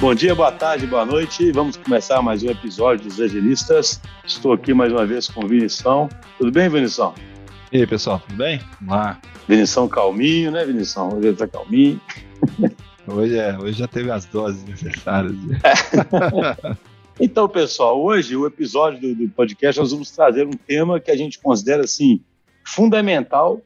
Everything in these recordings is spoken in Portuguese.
Bom dia, boa tarde, boa noite. Vamos começar mais um episódio dos Agilistas. Estou aqui mais uma vez com o Vinição. Tudo bem, Vinição? E aí, pessoal, tudo bem? Vamos lá. Vinição calminho, né, Vinição? Hoje ele tá calminho. Hoje, é, hoje já teve as doses necessárias. então, pessoal, hoje o episódio do, do podcast nós vamos trazer um tema que a gente considera assim fundamental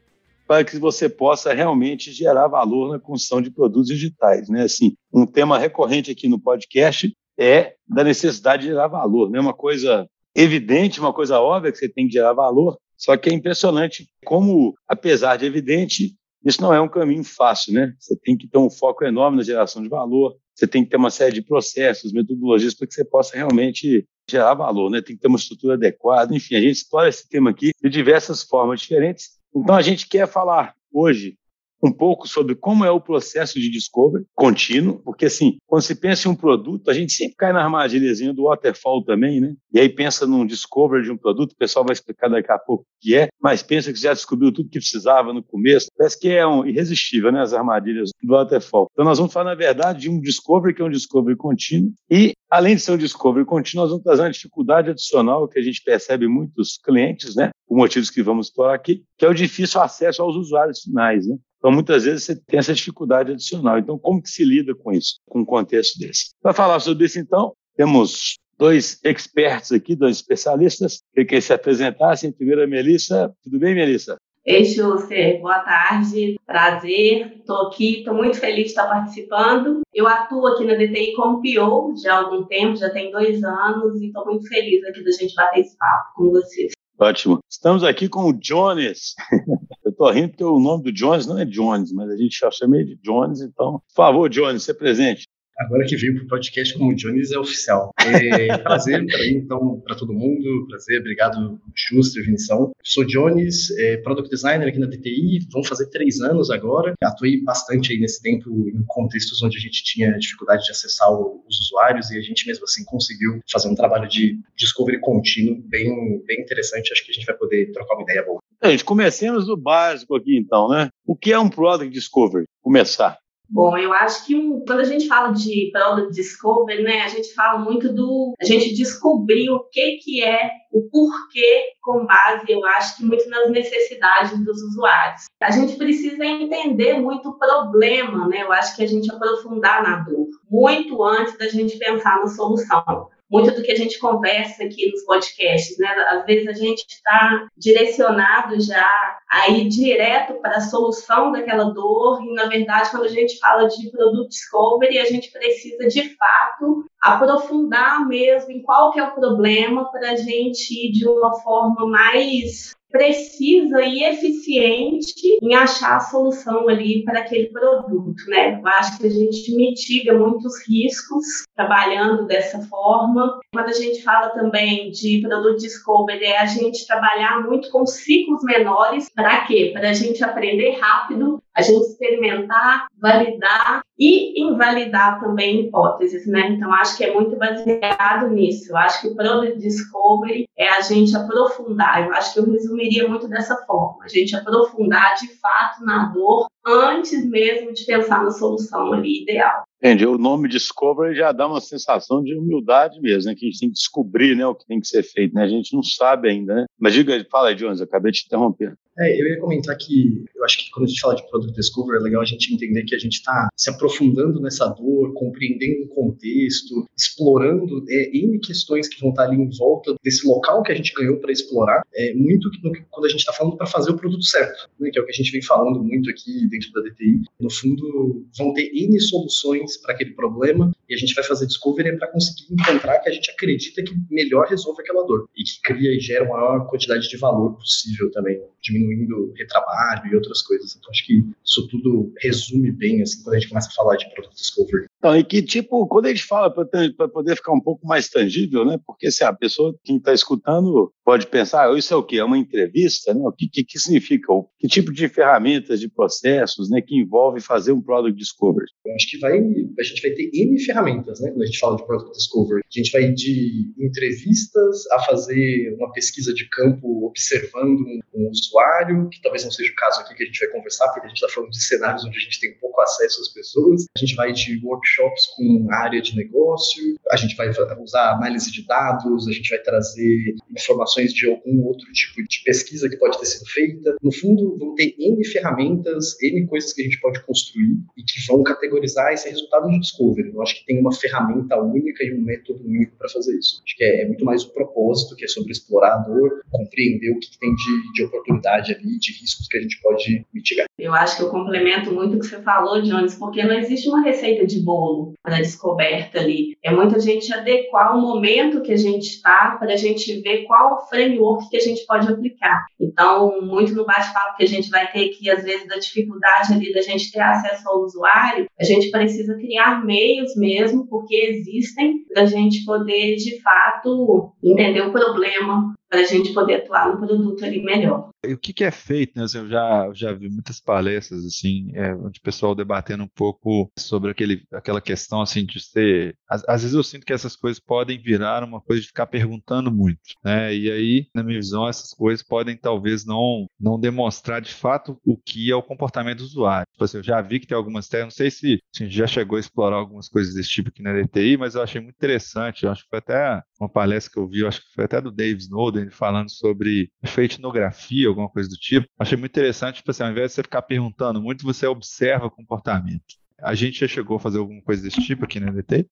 para que você possa realmente gerar valor na construção de produtos digitais. Né? Assim, um tema recorrente aqui no podcast é da necessidade de gerar valor. Né? Uma coisa evidente, uma coisa óbvia que você tem que gerar valor, só que é impressionante como, apesar de evidente, isso não é um caminho fácil. Né? Você tem que ter um foco enorme na geração de valor, você tem que ter uma série de processos, metodologias para que você possa realmente gerar valor, né? Tem que ter uma estrutura adequada, enfim, a gente explora esse tema aqui de diversas formas diferentes então, a gente quer falar hoje um pouco sobre como é o processo de discovery contínuo, porque assim, quando se pensa em um produto, a gente sempre cai na armadilhazinha do waterfall também, né? E aí pensa num discovery de um produto, o pessoal vai explicar daqui a pouco o que é, mas pensa que já descobriu tudo que precisava no começo. Parece que é um irresistível, né, as armadilhas do waterfall. Então nós vamos falar na verdade de um discovery que é um discovery contínuo e além de ser um discovery contínuo, nós vamos trazer uma dificuldade adicional que a gente percebe muitos clientes, né? Por motivos que vamos explorar aqui, que é o difícil acesso aos usuários finais, né? Então, muitas vezes, você tem essa dificuldade adicional. Então, como que se lida com isso, com um contexto desse? Para falar sobre isso, então, temos dois experts aqui, dois especialistas, que querem se apresentassem. Primeiro, a Melissa. Tudo bem, Melissa? Ei, Schuster, boa tarde, prazer, estou aqui, estou muito feliz de estar participando. Eu atuo aqui na DTI como PO já há algum tempo, já tem dois anos, e estou muito feliz aqui da gente bater esse papo com vocês. Ótimo. Estamos aqui com o Jones. Eu estou rindo porque o nome do Jones não é Jones, mas a gente já chama ele de Jones, então, por favor, Jones, se presente agora que veio para o podcast como Jones é oficial. É prazer para mim, então, para todo mundo, prazer, obrigado, Schuster, Vinição. Sou Jones, é, Product Designer aqui na DTI, vão fazer três anos agora. Atuei bastante aí nesse tempo em contextos onde a gente tinha dificuldade de acessar os usuários e a gente mesmo assim conseguiu fazer um trabalho de discovery contínuo bem, bem interessante. Acho que a gente vai poder trocar uma ideia boa. Gente, comecemos do básico aqui então, né? O que é um Product Discovery? Começar. Bom, eu acho que um, quando a gente fala de Product Discovery, né, a gente fala muito do a gente descobrir o que que é o porquê com base, eu acho que muito nas necessidades dos usuários. A gente precisa entender muito o problema, né? Eu acho que a gente aprofundar na dor muito antes da gente pensar na solução muito do que a gente conversa aqui nos podcasts, né? Às vezes a gente está direcionado já a ir direto para a solução daquela dor e, na verdade, quando a gente fala de produto discovery, a gente precisa, de fato, aprofundar mesmo em qual que é o problema para a gente ir de uma forma mais precisa e eficiente em achar a solução ali para aquele produto, né? Eu acho que a gente mitiga muitos riscos trabalhando dessa forma. Quando a gente fala também de produto discovery, é a gente trabalhar muito com ciclos menores. Para quê? Para a gente aprender rápido, a gente experimentar, validar e invalidar também hipóteses, né? Então, acho que é muito baseado nisso. Eu acho que o Discovery é a gente aprofundar. Eu acho que eu resumiria muito dessa forma. A gente aprofundar de fato na dor antes mesmo de pensar na solução ali ideal. Entendi. O nome Discovery já dá uma sensação de humildade mesmo, né? Que a gente tem que descobrir né, o que tem que ser feito, né? A gente não sabe ainda, né? Mas diga, fala aí, Jones, eu acabei de te interromper. É, eu ia comentar que eu acho que quando a gente fala de Product Discovery é legal a gente entender que a gente está se aprofundando nessa dor, compreendendo o contexto, explorando é, N questões que vão estar tá ali em volta desse local que a gente ganhou para explorar. É muito que, quando a gente está falando para fazer o produto certo, né? Que é o que a gente vem falando muito aqui dentro da DTI. No fundo, vão ter N soluções para aquele problema e a gente vai fazer discovery para conseguir encontrar que a gente acredita que melhor resolve aquela dor e que cria e gera a maior quantidade de valor possível também, diminuindo retrabalho e outras coisas. Então acho que isso tudo resume bem assim quando a gente começa a falar de product discovery. Então, e que tipo, quando a gente fala para poder ficar um pouco mais tangível, né? Porque se a pessoa, quem está escutando, pode pensar, ah, isso é o quê? É uma entrevista, né? O que, que, que significa? Que tipo de ferramentas, de processos, né, que envolve fazer um product discovery? Eu acho que vai, a gente vai ter N ferramentas, né? Quando a gente fala de product discovery. A gente vai de entrevistas a fazer uma pesquisa de campo observando um, um usuário, que talvez não seja o caso aqui que a gente vai conversar, porque a gente está falando de cenários onde a gente tem pouco acesso às pessoas. A gente vai de workshop workshops com área de negócio, a gente vai usar análise de dados, a gente vai trazer informações de algum outro tipo de pesquisa que pode ter sido feita. No fundo, vão ter N ferramentas, N coisas que a gente pode construir e que vão categorizar esse resultado de discovery. Eu acho que tem uma ferramenta única e um método único para fazer isso. Acho que é, é, muito mais o propósito, que é sobre explorar a dor, compreender o que, que tem de, de oportunidade ali, de riscos que a gente pode mitigar. Eu acho que eu complemento muito o que você falou, Jones, porque não existe uma receita de bolo para descoberta ali. É muito a gente adequar o momento que a gente está para a gente ver qual framework que a gente pode aplicar. Então, muito no bate-papo que a gente vai ter aqui, às vezes, da dificuldade ali da gente ter acesso ao usuário, a gente precisa criar meios mesmo, porque existem, para a gente poder, de fato, entender o problema, para a gente poder atuar no produto ali melhor. O que, que, é feito, né? Eu já, já vi muitas palestras, assim, é, onde o pessoal debatendo um pouco sobre aquele, aquela questão, assim, de ser... Às, às, vezes eu sinto que essas coisas podem virar uma coisa de ficar perguntando muito, né? E aí, na minha visão, essas coisas podem talvez não, não demonstrar de fato o que é o comportamento do usuário. Tipo assim, eu já vi que tem algumas técnicas, não sei se a gente já chegou a explorar algumas coisas desse tipo aqui na DTI, mas eu achei muito interessante, eu acho que foi até uma palestra que eu vi, eu acho que foi até do Dave Snowden, falando sobre efeito etnografia, alguma coisa do tipo. Achei muito interessante, tipo assim, ao invés de você ficar perguntando muito, você observa o comportamento. A gente já chegou a fazer alguma coisa desse tipo aqui na DT?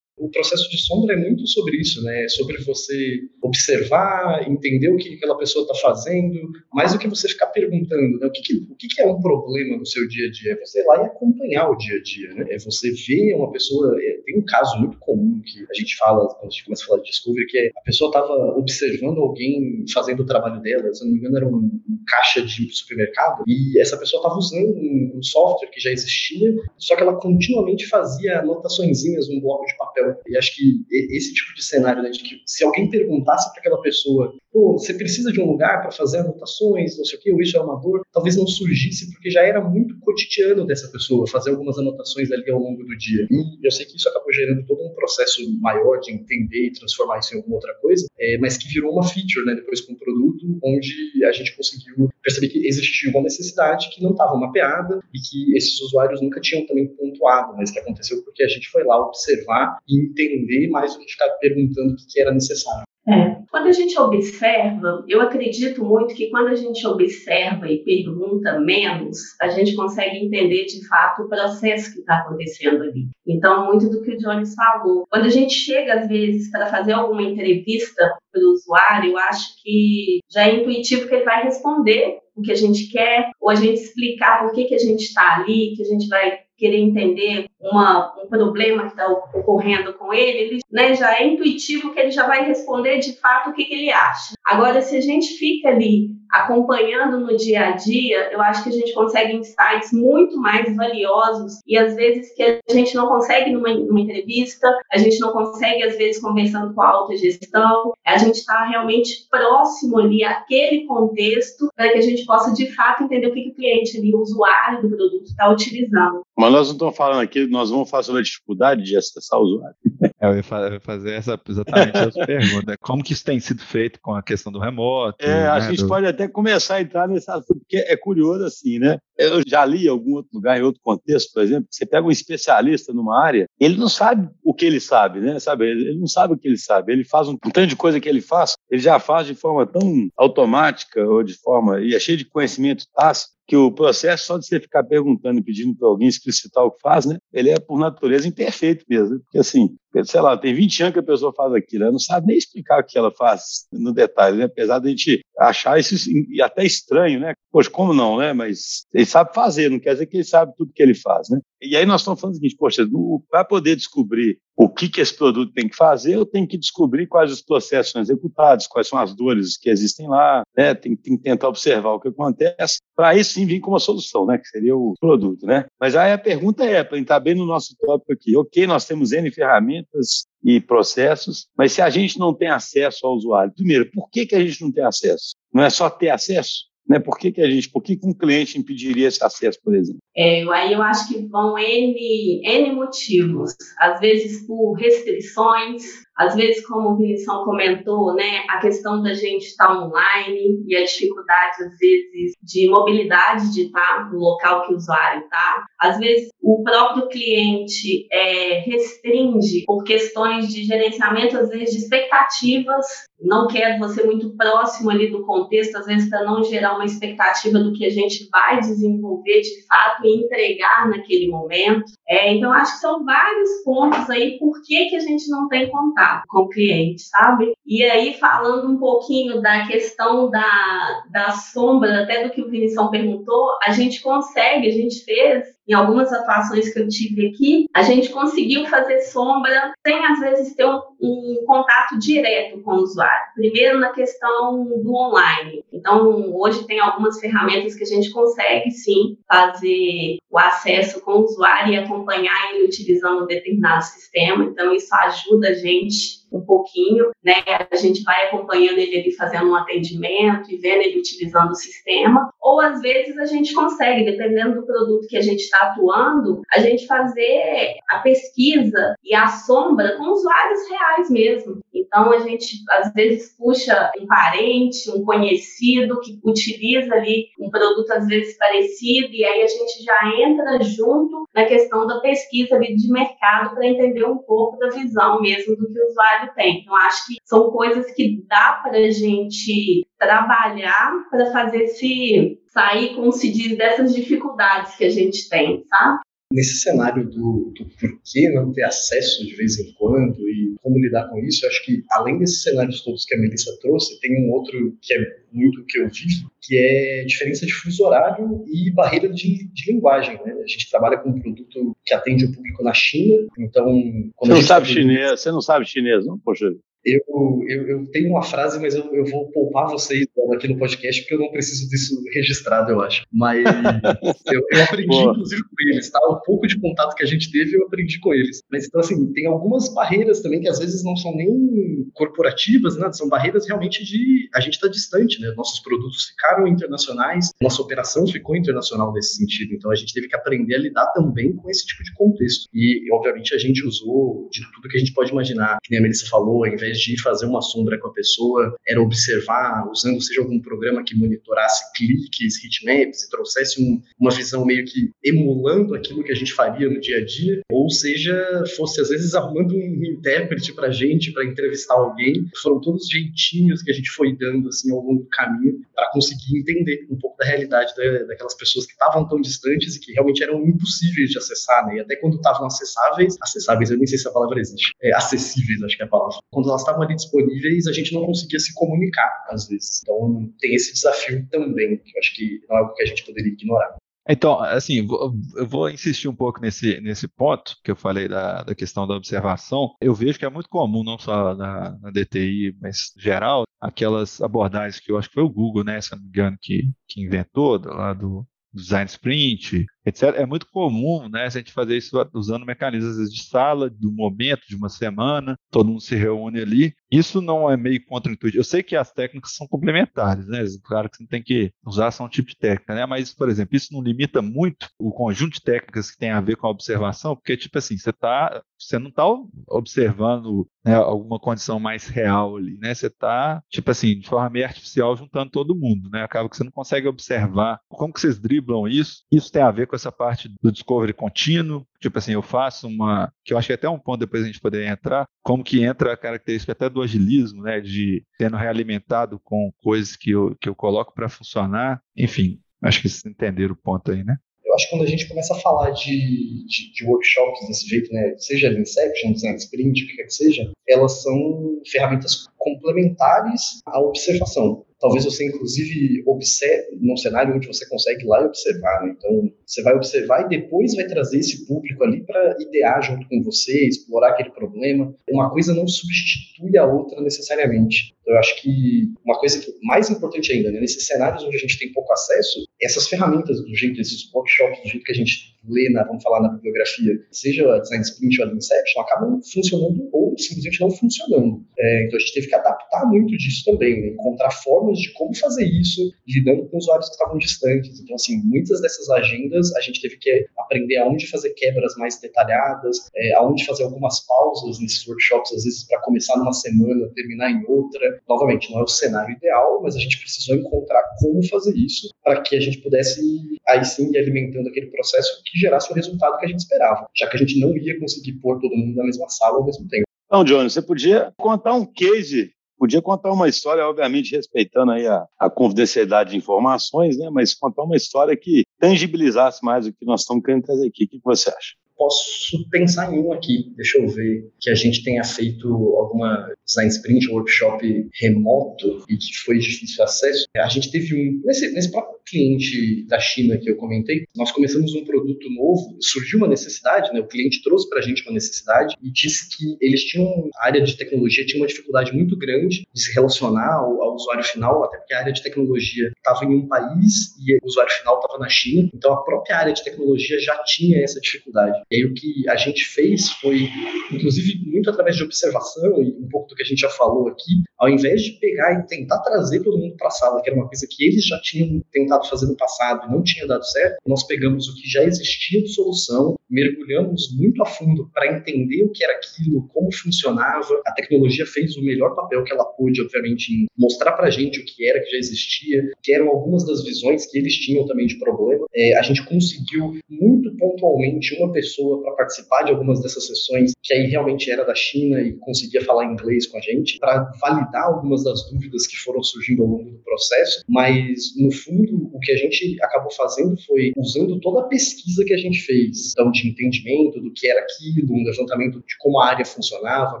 O processo de sombra é muito sobre isso, né? É sobre você observar, entender o que aquela pessoa está fazendo, mais do que você ficar perguntando, né? O, que, que o que, que, é um problema no seu dia a dia? É você ir lá e acompanhar o dia a dia, né? É você ver uma pessoa. É, tem um caso muito comum que a gente fala, quando a gente começa a falar de Discovery, que é a pessoa estava observando alguém fazendo o trabalho dela, se não me engano, era um, um caixa de supermercado, e essa pessoa estava usando um, um software que já existia, só que ela continuamente fazia anotaçõezinhas num bloco de papel e acho que esse tipo de cenário, né, de que se alguém perguntasse para aquela pessoa, pô, você precisa de um lugar para fazer anotações, não sei o quê, ou isso é uma dor, talvez não surgisse porque já era muito cotidiano dessa pessoa fazer algumas anotações ali ao longo do dia. E eu sei que isso acabou gerando todo um processo maior de entender e transformar isso em alguma outra coisa, é, mas que virou uma feature, né, depois com o produto, onde a gente conseguiu perceber que existia uma necessidade que não estava mapeada e que esses usuários nunca tinham também pontuado, mas que aconteceu porque a gente foi lá observar e entender mais do que ficar perguntando o que era necessário. É. Quando a gente observa, eu acredito muito que quando a gente observa e pergunta menos, a gente consegue entender de fato o processo que está acontecendo ali. Então, muito do que o Jones falou. Quando a gente chega, às vezes, para fazer alguma entrevista para o usuário, eu acho que já é intuitivo que ele vai responder o que a gente quer, ou a gente explicar por que, que a gente está ali, que a gente vai querer entender uma, um problema que está ocorrendo com ele, ele né, já é intuitivo que ele já vai responder de fato o que, que ele acha. Agora, se a gente fica ali acompanhando no dia a dia, eu acho que a gente consegue insights muito mais valiosos e às vezes que a gente não consegue numa, numa entrevista, a gente não consegue às vezes conversando com a alta gestão, a gente está realmente próximo ali àquele contexto para que a gente possa de fato entender o que, que o cliente ali, o usuário do produto está utilizando. Mas nós não estamos falando aqui, nós vamos falar sobre a dificuldade de acessar o usuário. É, eu ia fazer essa, exatamente essa pergunta. Como que isso tem sido feito com a questão do remoto? É, né, a gente do... pode até começar a entrar nesse assunto, porque é curioso assim, né? Eu já li em algum outro lugar, em outro contexto, por exemplo, você pega um especialista numa área, ele não sabe o que ele sabe, né? Sabe? Ele não sabe o que ele sabe. Ele faz um, um tanto de coisa que ele faz, ele já faz de forma tão automática ou de forma e é cheio de conhecimento tácito que o processo só de você ficar perguntando e pedindo para alguém explicitar o que faz, né? Ele é por natureza imperfeito mesmo, porque assim, sei lá, tem 20 anos que a pessoa faz aquilo, ela não sabe nem explicar o que ela faz no detalhe, né? Apesar de a gente achar isso e até estranho, né? Poxa, como não, né? Mas ele sabe fazer, não quer dizer que ele sabe tudo que ele faz, né? E aí nós estamos falando o seguinte, poxa, para poder descobrir o que, que esse produto tem que fazer, eu tenho que descobrir quais os processos são executados, quais são as dores que existem lá, né? tem, tem que tentar observar o que acontece, para aí sim vir com uma solução, né? que seria o produto. Né? Mas aí a pergunta é, para entrar bem no nosso tópico aqui, ok, nós temos N ferramentas e processos, mas se a gente não tem acesso ao usuário, primeiro, por que, que a gente não tem acesso? Não é só ter acesso? Né? Por que, que a gente, por que, que um cliente impediria esse acesso, por exemplo? É, aí eu acho que vão N, N motivos, às vezes por restrições, às vezes, como o Vinição comentou, né, a questão da gente estar online e a dificuldade, às vezes, de mobilidade de estar no local que o usuário está. Às vezes, o próprio cliente é, restringe por questões de gerenciamento, às vezes, de expectativas, não quer você muito próximo ali do contexto, às vezes, para não gerar uma expectativa do que a gente vai desenvolver de fato entregar naquele momento. É, então, acho que são vários pontos aí por que, que a gente não tem contato com o cliente, sabe? E aí, falando um pouquinho da questão da, da sombra, até do que o Vinição perguntou, a gente consegue, a gente fez em algumas atuações que eu tive aqui, a gente conseguiu fazer sombra sem, às vezes, ter um, um, contato direto com o usuário. Primeiro, na questão do online. Então, hoje tem algumas ferramentas que a gente consegue, sim, fazer o acesso com o usuário e acompanhar ele utilizando um determinado sistema. Então, isso ajuda a gente um pouquinho, né? A gente vai acompanhando ele ali fazendo um atendimento e vendo ele utilizando o sistema, ou às vezes a gente consegue, dependendo do produto que a gente está atuando, a gente fazer a pesquisa e a sombra com usuários reais mesmo. Então a gente às vezes puxa um parente, um conhecido que utiliza ali um produto às vezes parecido e aí a gente já entra junto na questão da pesquisa ali de mercado para entender um pouco da visão mesmo do que o usuário tem. Então, acho que são coisas que dá para a gente trabalhar para fazer se sair, como se diz, dessas dificuldades que a gente tem, sabe? Nesse cenário do, do porquê não ter acesso de vez em quando como lidar com isso, eu acho que além desses cenários todos que a Melissa trouxe, tem um outro que é muito que eu vivo, que é diferença de fuso horário e barreira de, de linguagem. Né? A gente trabalha com um produto que atende o público na China, então... Você não sabe chinês, você não sabe chinês, não? Poxa, eu, eu, eu, tenho uma frase, mas eu, eu vou poupar vocês aqui no podcast, porque eu não preciso disso registrado, eu acho. Mas eu, eu aprendi, Boa. inclusive, com eles, tá? O pouco de contato que a gente teve, eu aprendi com eles. Mas, então, assim, tem algumas barreiras também que às vezes não são nem corporativas, né? São barreiras realmente de. A gente está distante, né? Nossos produtos ficaram internacionais, nossa operação ficou internacional nesse sentido. Então, a gente teve que aprender a lidar também com esse tipo de contexto. E, obviamente, a gente usou de tudo que a gente pode imaginar, que nem a Melissa falou, ao invés de fazer uma sombra com a pessoa, era observar, usando seja algum programa que monitorasse cliques, heatmaps e trouxesse um, uma visão meio que emulando aquilo que a gente faria no dia a dia, ou seja, fosse às vezes arrumando um intérprete para gente, para entrevistar alguém. Foram todos os jeitinhos que a gente foi dando assim ao longo do caminho para conseguir entender um pouco da realidade da, daquelas pessoas que estavam tão distantes e que realmente eram impossíveis de acessar, né? E até quando estavam acessáveis, acessáveis, eu nem sei se a palavra existe, é, acessíveis, acho que é a palavra. Quando elas estavam ali disponíveis, a gente não conseguia se comunicar, às vezes. Então, tem esse desafio também, que eu acho que não é algo que a gente poderia ignorar. Então, assim, eu vou insistir um pouco nesse, nesse ponto que eu falei da, da questão da observação. Eu vejo que é muito comum, não só na, na DTI, mas geral, aquelas abordagens que eu acho que foi o Google, né, se não me engano, que, que inventou, lá do design sprint, etc. É muito comum, né, a gente fazer isso usando mecanismos de sala, do momento, de uma semana, todo mundo se reúne ali. Isso não é meio contra-intuitivo. Eu sei que as técnicas são complementares, né? Claro que você não tem que usar só um tipo de técnica, né? Mas, por exemplo, isso não limita muito o conjunto de técnicas que tem a ver com a observação, porque, tipo assim, você tá, você não está observando né, alguma condição mais real ali, né? Você está, tipo assim, de forma meio artificial juntando todo mundo, né? Acaba que você não consegue observar como que vocês driblam isso. Isso tem a ver com essa parte do discovery contínuo, tipo assim, eu faço uma, que eu acho que é até um ponto depois a gente poder entrar, como que entra a característica até do agilismo, né, de sendo realimentado com coisas que eu, que eu coloco para funcionar, enfim, acho que vocês entenderam o ponto aí, né? Eu acho que quando a gente começa a falar de, de, de workshops desse jeito, né, seja Inception, Sprint, o que quer que seja, elas são ferramentas complementares à observação. Talvez você, inclusive, observe num cenário onde você consegue ir lá e observar. Né? Então, você vai observar e depois vai trazer esse público ali para idear junto com você, explorar aquele problema. Uma coisa não substitui a outra necessariamente. Então, eu acho que uma coisa que mais importante ainda, né, nesses cenários onde a gente tem pouco acesso, essas ferramentas do jeito, esses workshops do jeito que a gente lê, na, vamos falar na bibliografia, seja design sprint ou Inception, acabam funcionando ou simplesmente não funcionando. É, então a gente teve que adaptar muito disso também, né? encontrar formas de como fazer isso, lidando com usuários que estavam distantes. Então, assim, muitas dessas agendas a gente teve que aprender aonde fazer quebras mais detalhadas, é, aonde fazer algumas pausas nesses workshops, às vezes para começar numa semana, terminar em outra. Novamente, não é o cenário ideal, mas a gente precisou encontrar como fazer isso para que a gente pudesse aí sim ir alimentando aquele processo que gerasse o resultado que a gente esperava, já que a gente não ia conseguir pôr todo mundo na mesma sala ao mesmo tempo. Então, Johnny, você podia contar um case, podia contar uma história, obviamente respeitando aí a, a confidencialidade de informações, né? Mas contar uma história que tangibilizasse mais o que nós estamos querendo trazer aqui. O que você acha? Posso pensar em um aqui, deixa eu ver, que a gente tenha feito alguma design sprint, workshop remoto e que foi difícil acesso. A gente teve um, nesse, nesse próprio cliente da China que eu comentei, nós começamos um produto novo, surgiu uma necessidade, né? O cliente trouxe para a gente uma necessidade e disse que eles tinham, a área de tecnologia tinha uma dificuldade muito grande de se relacionar ao, ao usuário final, até porque a área de tecnologia estava em um país e o usuário final estava na China, então a própria área de tecnologia já tinha essa dificuldade. E aí o que a gente fez foi, inclusive, muito através de observação e um pouco do que a gente já falou aqui, ao invés de pegar e tentar trazer todo mundo para a sala, que era uma coisa que eles já tinham tentado fazer no passado e não tinha dado certo, nós pegamos o que já existia de solução, mergulhamos muito a fundo para entender o que era aquilo, como funcionava. A tecnologia fez o melhor papel que ela pôde, obviamente, em mostrar para a gente o que era que já existia, que eram algumas das visões que eles tinham também de problema. É, a gente conseguiu muito pontualmente uma pessoa pessoa para participar de algumas dessas sessões, que aí realmente era da China e conseguia falar inglês com a gente, para validar algumas das dúvidas que foram surgindo ao longo do processo. Mas, no fundo, o que a gente acabou fazendo foi usando toda a pesquisa que a gente fez, então, de entendimento do que era aquilo, um levantamento de como a área funcionava,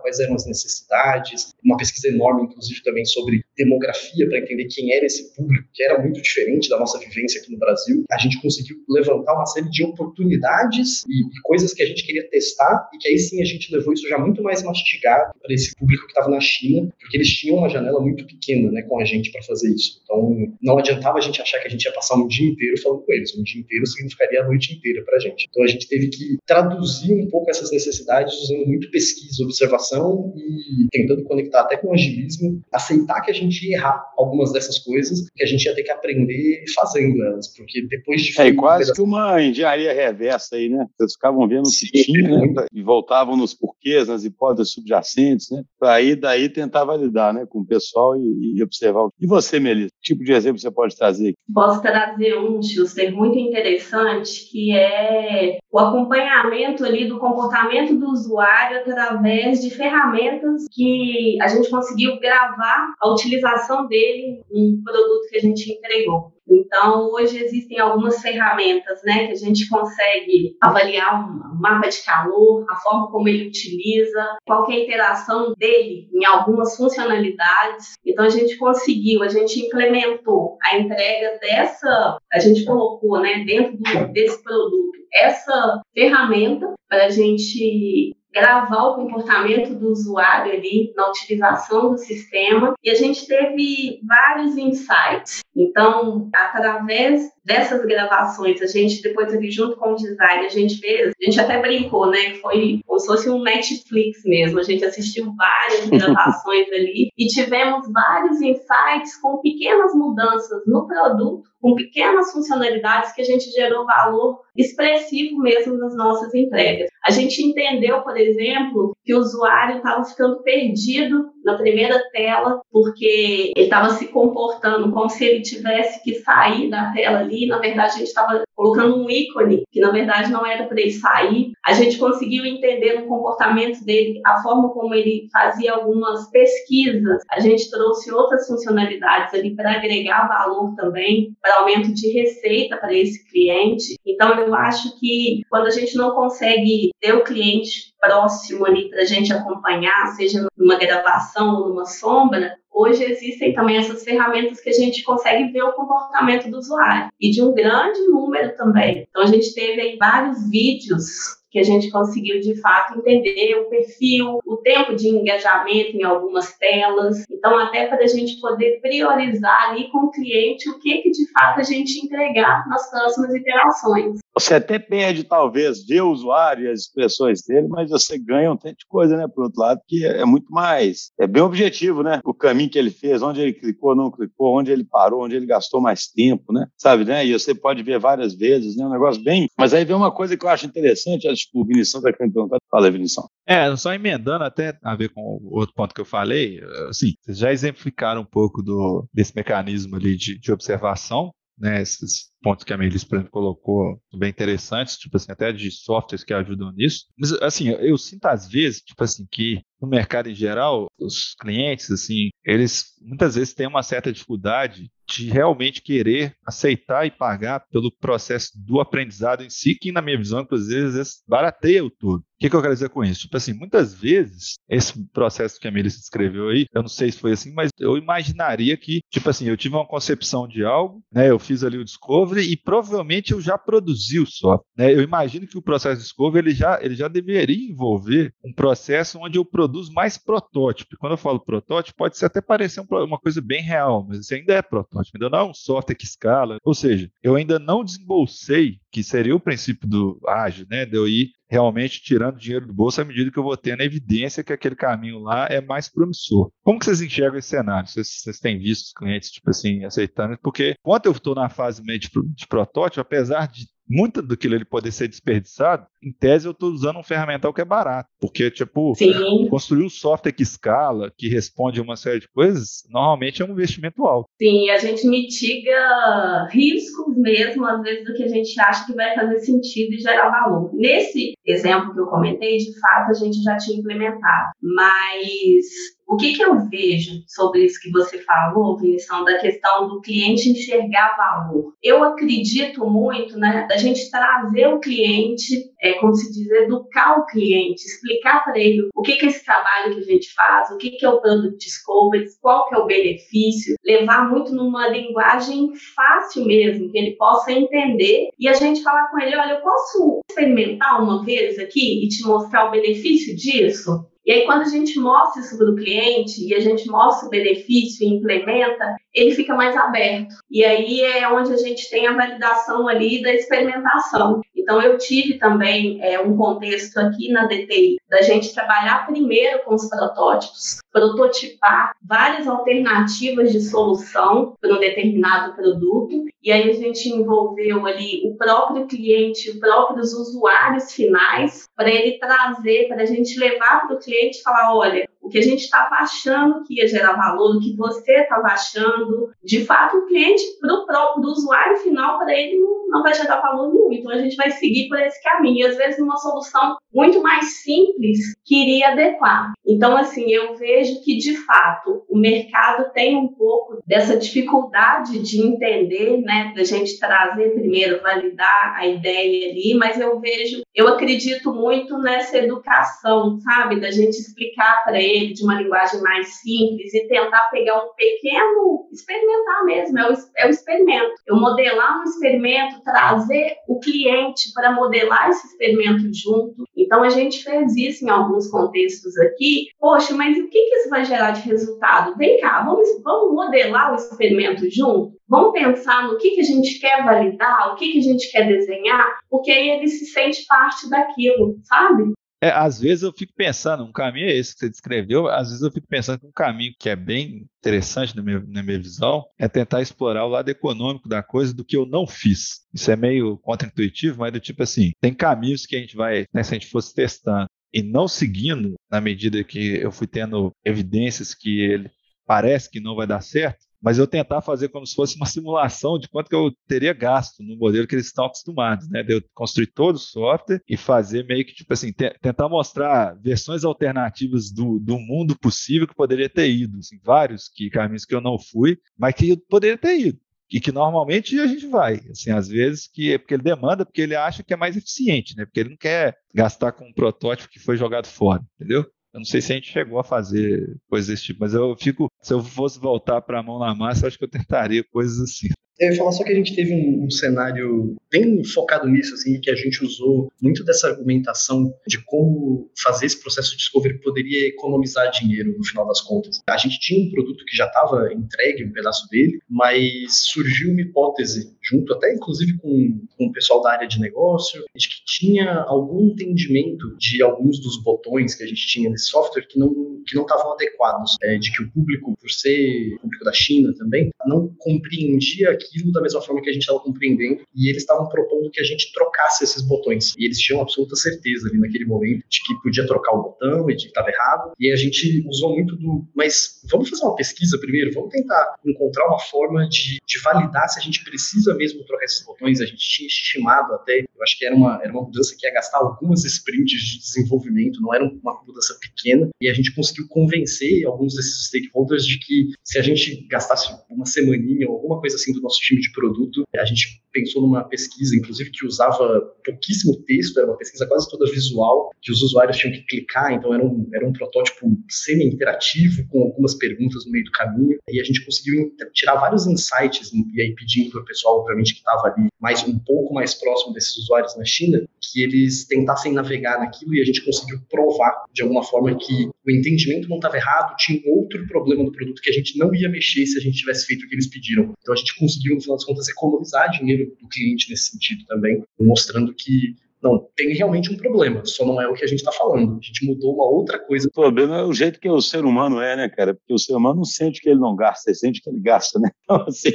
quais eram as necessidades, uma pesquisa enorme, inclusive, também sobre demografia, para entender quem era esse público, que era muito diferente da nossa vivência aqui no Brasil. A gente conseguiu levantar uma série de oportunidades e, e coisas que a gente queria testar e que aí sim a gente levou isso já muito mais mastigado para esse público que estava na China, porque eles tinham uma janela muito pequena, né, com a gente para fazer isso. Então, não adiantava a gente achar que a gente ia passar um dia inteiro falando com eles. Um dia inteiro significaria a noite inteira para a gente. Então, a gente teve que traduzir um pouco essas necessidades usando muito pesquisa, observação e tentando conectar até com o agilismo, aceitar que a gente ia errar algumas dessas coisas, que a gente ia ter que aprender fazendo elas, porque depois de... É, quase que uma engenharia reversa aí, né? Vocês ficavam ficavam vendo o que tinha né, e voltavam nos porquês, nas hipóteses subjacentes, né, para aí daí tentar validar né, com o pessoal e, e, observar. E você, Melissa, que tipo de exemplo você pode trazer? Posso trazer um, Schuster, muito interessante, que é o acompanhamento ali do comportamento do usuário através de ferramentas que a gente conseguiu gravar a utilização dele em produto que a gente entregou. Então, hoje existem algumas ferramentas né, que a gente consegue avaliar um mapa de calor, a forma como ele utiliza, qual a interação dele em algumas funcionalidades. Então, a gente conseguiu, a gente implementou a entrega dessa, a gente colocou né, dentro do, desse produto essa ferramenta para a gente gravar o comportamento do usuário ali na utilização do sistema e a gente teve vários insights. Então, através dessas gravações, a gente depois ali junto com o design, a gente fez, a gente até brincou, né, foi como se fosse um Netflix mesmo. A gente assistiu várias gravações ali e tivemos vários insights com pequenas mudanças no produto, com pequenas funcionalidades que a gente gerou valor expressivo mesmo nas nossas entregas. A gente entendeu, por exemplo, que o usuário estava ficando perdido na primeira tela, porque ele estava se comportando como se ele tivesse que sair da tela ali. Na verdade, a gente estava colocando um ícone que, na verdade, não era para ele sair. A gente conseguiu entender no comportamento dele a forma como ele fazia algumas pesquisas. A gente trouxe outras funcionalidades ali para agregar valor também, para aumento de receita para esse cliente. Então, eu acho que quando a gente não consegue ter o cliente próximo ali para a gente acompanhar, seja numa gravação ou numa sombra, hoje existem também essas ferramentas que a gente consegue ver o comportamento do usuário e de um grande número também. Então a gente teve aí vários vídeos que a gente conseguiu de fato entender o perfil, o tempo de engajamento em algumas telas. Então, até para a gente poder priorizar ali com o cliente o que, que de fato a gente entregar nas próximas interações. Você até perde, talvez, ver o usuário e as expressões dele, mas você ganha um tanto de coisa, né? Por outro lado, que é muito mais. É bem objetivo, né? O caminho que ele fez, onde ele clicou, não clicou, onde ele parou, onde ele gastou mais tempo, né? Sabe, né? E você pode ver várias vezes, né? Um negócio bem. Mas aí vem uma coisa que eu acho interessante, acho que o Vinição está querendo perguntar. Fala Vinição. É, só emendando até a ver com o outro ponto que eu falei, assim, vocês já exemplificaram um pouco do, desse mecanismo ali de, de observação, né, esses pontos que a Melissa, por exemplo, colocou bem interessantes, tipo assim, até de softwares que ajudam nisso. Mas, assim, eu sinto às vezes, tipo assim, que no mercado em geral, os clientes, assim, eles muitas vezes têm uma certa dificuldade de realmente querer aceitar e pagar pelo processo do aprendizado em si, que na minha visão, inclusive, barateia o todo. O que, que, eu quero dizer com isso? Tipo assim, muitas vezes, esse processo que a Melissa descreveu aí, eu não sei se foi assim, mas eu imaginaria que, tipo assim, eu tive uma concepção de algo, né? Eu fiz ali o discovery e provavelmente eu já produzi o software. Né? Eu imagino que o processo de discovery ele já, ele já deveria envolver um processo onde eu produzo mais protótipo. Quando eu falo protótipo, pode ser até parecer uma coisa bem real, mas isso ainda é protótipo, ainda não é um software que escala. Ou seja, eu ainda não desembolsei que seria o princípio do ágil, né? De eu ir realmente tirando dinheiro do bolso à medida que eu vou tendo evidência que aquele caminho lá é mais promissor. Como que vocês enxergam esse cenário? Vocês, vocês têm visto os clientes, tipo assim, aceitando? Porque quando eu estou na fase meio de, de protótipo, apesar de muito daquilo ele poder ser desperdiçado, em tese eu estou usando um ferramental que é barato. Porque, tipo, Sim. construir um software que escala, que responde a uma série de coisas, normalmente é um investimento alto. Sim, a gente mitiga riscos mesmo, às vezes, do que a gente acha que vai fazer sentido e gerar valor. Nesse exemplo que eu comentei, de fato, a gente já tinha implementado. Mas o que, que eu vejo sobre isso que você falou, Vinição, da questão do cliente enxergar valor? Eu acredito muito né, da gente trazer o cliente, é, como se diz, educar o cliente, explicar para ele o que, que é esse trabalho que a gente faz, o que, que é o Product Discovery, qual que é o benefício, levar muito numa linguagem fácil mesmo, que ele possa entender e a gente falar com ele, olha, eu posso experimentar uma vez aqui e te mostrar o benefício disso? E aí, quando a gente mostra isso para o cliente e a gente mostra o benefício e implementa, ele fica mais aberto. E aí é onde a gente tem a validação ali da experimentação. Então, eu tive também é, um contexto aqui na DTI da gente trabalhar primeiro com os protótipos, prototipar várias alternativas de solução para um determinado produto, e aí a gente envolveu ali o próprio cliente, os próprios usuários finais, para ele trazer, para a gente levar para o cliente e falar: olha, o que a gente estava achando que ia gerar valor, o que você estava achando, de fato, o cliente, para o usuário final, para ele não, não vai gerar valor nenhum. Então a gente vai seguir por esse caminho. E às vezes, numa solução muito mais simples que iria adequar. Então, assim, eu vejo que, de fato, o mercado tem um pouco dessa dificuldade de entender, né, da gente trazer primeiro, validar a ideia ali, mas eu vejo, eu acredito muito nessa educação, sabe, da gente explicar para ele de uma linguagem mais simples e tentar pegar um pequeno, experimentar mesmo, é o, é o experimento. Eu modelar um experimento, trazer o cliente para modelar esse experimento junto. Então a gente fez isso em alguns contextos aqui. Poxa, mas o que, que isso vai gerar de resultado? Vem cá, vamos, vamos modelar o experimento junto? Vamos pensar no que, que a gente quer validar, o que, que a gente quer desenhar, porque aí ele se sente parte daquilo, sabe? É, às vezes eu fico pensando, um caminho é esse que você descreveu, às vezes eu fico pensando que um caminho que é bem interessante na minha, na minha visão é tentar explorar o lado econômico da coisa do que eu não fiz. Isso é meio contra-intuitivo, mas do tipo assim, tem caminhos que a gente vai, né, se a gente fosse testando e não seguindo na medida que eu fui tendo evidências que ele parece que não vai dar certo, mas eu tentar fazer como se fosse uma simulação de quanto que eu teria gasto no modelo que eles estão acostumados, né? De eu construir todo o software e fazer meio que, tipo assim, tentar mostrar versões alternativas do, do mundo possível que poderia ter ido, assim, vários que, caminhos que eu não fui, mas que eu poderia ter ido. E que normalmente a gente vai, assim, às vezes que é porque ele demanda, porque ele acha que é mais eficiente, né? Porque ele não quer gastar com um protótipo que foi jogado fora, entendeu? Eu não sei se a gente chegou a fazer coisas desse tipo, mas eu fico. Se eu fosse voltar para a mão na massa, acho que eu tentaria coisas assim. Eu ia falar só que a gente teve um, um, cenário bem focado nisso, assim, que a gente usou muito dessa argumentação de como fazer esse processo de discovery poderia economizar dinheiro no final das contas. A gente tinha um produto que já estava entregue, um pedaço dele, mas surgiu uma hipótese, junto até inclusive com, com o pessoal da área de negócio, de que tinha algum entendimento de alguns dos botões que a gente tinha nesse software que não que não estavam adequados, é, de que o público, por ser público da China também, não compreendia aquilo da mesma forma que a gente estava compreendendo, e eles estavam propondo que a gente trocasse esses botões. E eles tinham absoluta certeza ali naquele momento de que podia trocar o botão e de que estava errado. E a gente usou muito do, mas vamos fazer uma pesquisa primeiro, vamos tentar encontrar uma forma de, de validar se a gente precisa mesmo trocar esses botões. A gente tinha estimado até, eu acho que era uma, era uma mudança que ia gastar algumas sprints de desenvolvimento, não era uma mudança pequena, e a gente conseguiu convencer alguns desses stakeholders de que se a gente gastasse uma semaninha ou alguma coisa assim do nosso time de produto, a gente pensou numa pesquisa, inclusive, que usava pouquíssimo texto, era uma pesquisa quase toda visual, que os usuários tinham que clicar, então era um, era um protótipo semi-interativo, com algumas perguntas no meio do caminho, e a gente conseguiu tirar vários insights, e aí pedindo para o pessoal, obviamente, que estava ali mais um pouco mais próximo desses usuários na China, que eles tentassem navegar naquilo, e a gente conseguiu provar, de alguma forma, que o entendimento não estava errado, tinha outro problema do produto que a gente não ia mexer se a gente tivesse feito o que eles pediram. Então a gente conseguiu, no final das contas, economizar dinheiro do cliente nesse sentido também, mostrando que não, tem realmente um problema, só não é o que a gente está falando. A gente mudou uma outra coisa. O problema é o jeito que o ser humano é, né, cara? Porque o ser humano não sente que ele não gasta, ele sente que ele gasta, né? Então, assim,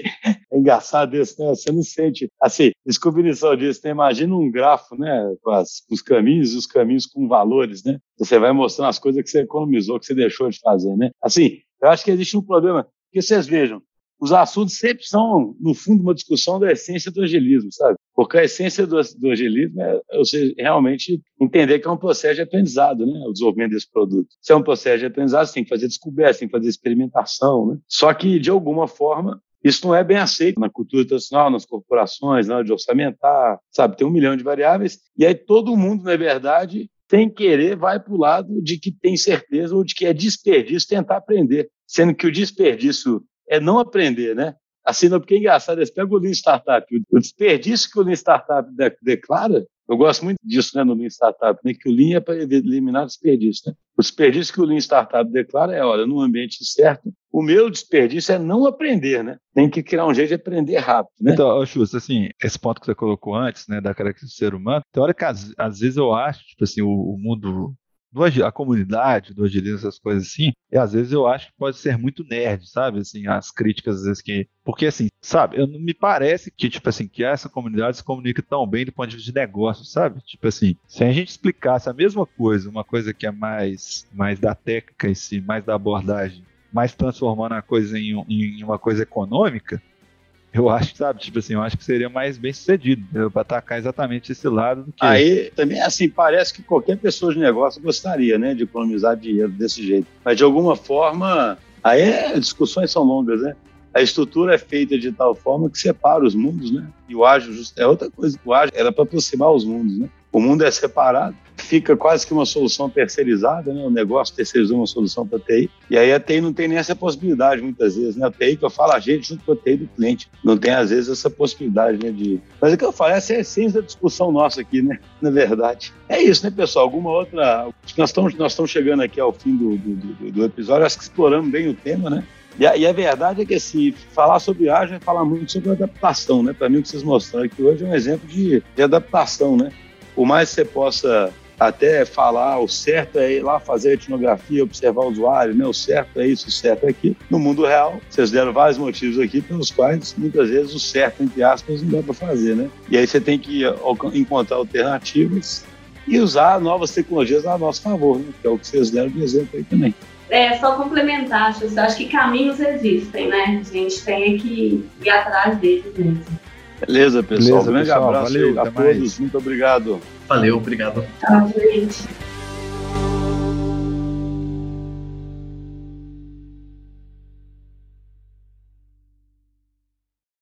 é engraçado isso, né? Você não sente. Assim, descobrição disso, né? Imagina um grafo, né? Com, as, com os caminhos os caminhos com valores, né? Você vai mostrando as coisas que você economizou, que você deixou de fazer, né? Assim, eu acho que existe um problema. Que vocês vejam, os assuntos sempre são, no fundo, uma discussão da essência do agilismo, sabe? Porque a essência do, do agilismo é você realmente entender que é um processo de aprendizado, né? O desenvolvimento desse produto. Se é um processo de aprendizado, você tem que fazer descoberta, tem que fazer experimentação, né? Só que, de alguma forma, isso não é bem aceito na cultura tradicional, nas corporações, na hora de orçamentar, sabe? Tem um milhão de variáveis. E aí todo mundo, na verdade, sem querer, vai para o lado de que tem certeza ou de que é desperdício tentar aprender. Sendo que o desperdício é não aprender, né? Assim, porque é engraçado, eles pegam o Lean Startup, o desperdício que o Lean Startup declara, eu gosto muito disso né, no Lean Startup, né, que o Lean é para eliminar desperdício. Né? O desperdício que o Lean Startup declara é, olha, no ambiente certo, o meu desperdício é não aprender, né? Tem que criar um jeito de aprender rápido, né? Então, Xuxa, assim, esse ponto que você colocou antes, né, da característica do ser humano, tem hora que às, às vezes eu acho, tipo assim, o, o mundo do, a comunidade do agilismo, essas coisas assim, e às vezes eu acho que pode ser muito nerd, sabe? Assim, as críticas às vezes que. Porque assim, sabe, eu, me parece que, tipo assim, que essa comunidade se comunica tão bem do ponto de vista de negócio, sabe? Tipo assim, se a gente explicasse a mesma coisa, uma coisa que é mais, mais da técnica em si, mais da abordagem, mais transformando a coisa em, em uma coisa econômica, eu acho, sabe, tipo assim, eu acho que seria mais bem sucedido para atacar exatamente esse lado do que. Aí também, assim, parece que qualquer pessoa de negócio gostaria, né, de economizar dinheiro desse jeito. Mas de alguma forma, aí é, discussões são longas, né? A estrutura é feita de tal forma que separa os mundos, né? E o ágil é outra coisa. O ágil era para aproximar os mundos, né? O mundo é separado, fica quase que uma solução terceirizada, né? O negócio terceirizou uma solução para a TI. E aí a TI não tem nem essa possibilidade muitas vezes, né? A TI que eu falo a gente junto com a TI do cliente. Não tem às vezes essa possibilidade, né? De... Mas o que eu falo, essa é a essência da discussão nossa aqui, né? Na verdade. É isso, né, pessoal? Alguma outra. Nós estamos, nós estamos chegando aqui ao fim do, do, do, do episódio, acho que exploramos bem o tema, né? E a, e a, verdade é que, assim, falar sobre ágil é falar muito sobre adaptação, né? Para mim, o que vocês mostraram aqui hoje é um exemplo de, de adaptação, né? Por mais que você possa até falar o certo é ir lá fazer a etnografia, observar o usuário, né? O certo é isso, o certo é aquilo. No mundo real, vocês deram vários motivos aqui pelos quais muitas vezes o certo, entre aspas, não dá para fazer, né? E aí você tem que encontrar alternativas e usar novas tecnologias a nosso favor, né? Que é o que vocês deram de exemplo aí também. É, só complementar, eu acho que caminhos existem, né? A gente tem que ir atrás deles mesmo. Beleza, pessoal. Beleza, Grande pessoal, abraço valeu, a todos. Mais. Muito obrigado. Valeu, obrigado. Tchau, gente.